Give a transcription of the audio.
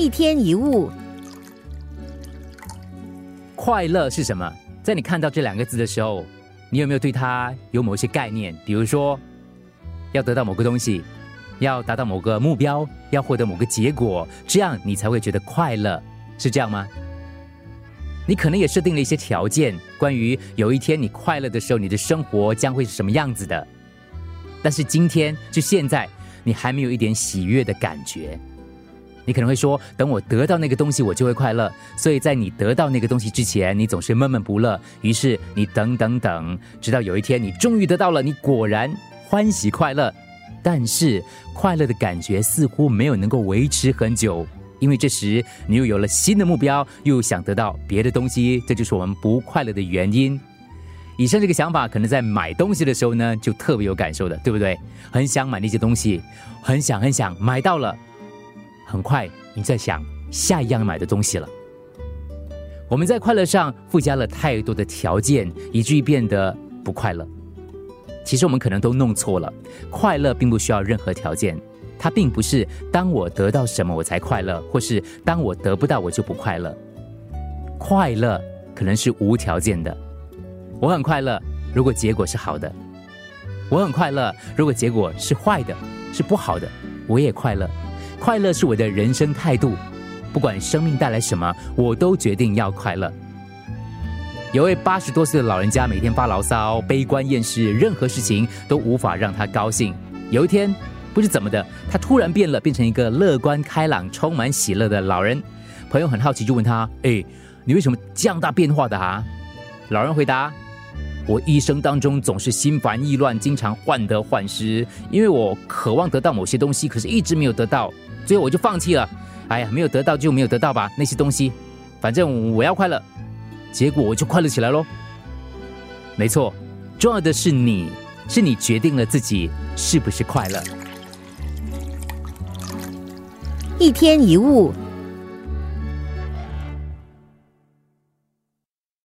一天一物，快乐是什么？在你看到这两个字的时候，你有没有对它有某些概念？比如说，要得到某个东西，要达到某个目标，要获得某个结果，这样你才会觉得快乐，是这样吗？你可能也设定了一些条件，关于有一天你快乐的时候，你的生活将会是什么样子的。但是今天就现在，你还没有一点喜悦的感觉。你可能会说，等我得到那个东西，我就会快乐。所以在你得到那个东西之前，你总是闷闷不乐。于是你等等等，直到有一天你终于得到了，你果然欢喜快乐。但是快乐的感觉似乎没有能够维持很久，因为这时你又有了新的目标，又想得到别的东西，这就是我们不快乐的原因。以上这个想法，可能在买东西的时候呢，就特别有感受的，对不对？很想买那些东西，很想很想买到了。很快，你在想下一样买的东西了。我们在快乐上附加了太多的条件，以至于变得不快乐。其实我们可能都弄错了，快乐并不需要任何条件，它并不是当我得到什么我才快乐，或是当我得不到我就不快乐。快乐可能是无条件的。我很快乐，如果结果是好的；我很快乐，如果结果是坏的，是不好的，我也快乐。快乐是我的人生态度，不管生命带来什么，我都决定要快乐。有位八十多岁的老人家，每天发牢骚、悲观厌世，任何事情都无法让他高兴。有一天，不知怎么的，他突然变了，变成一个乐观开朗、充满喜乐的老人。朋友很好奇，就问他：“哎，你为什么这样大变化的啊？”老人回答。我一生当中总是心烦意乱，经常患得患失，因为我渴望得到某些东西，可是一直没有得到，所以我就放弃了。哎呀，没有得到就没有得到吧，那些东西，反正我要快乐，结果我就快乐起来喽。没错，重要的是你，是你决定了自己是不是快乐。一天一物。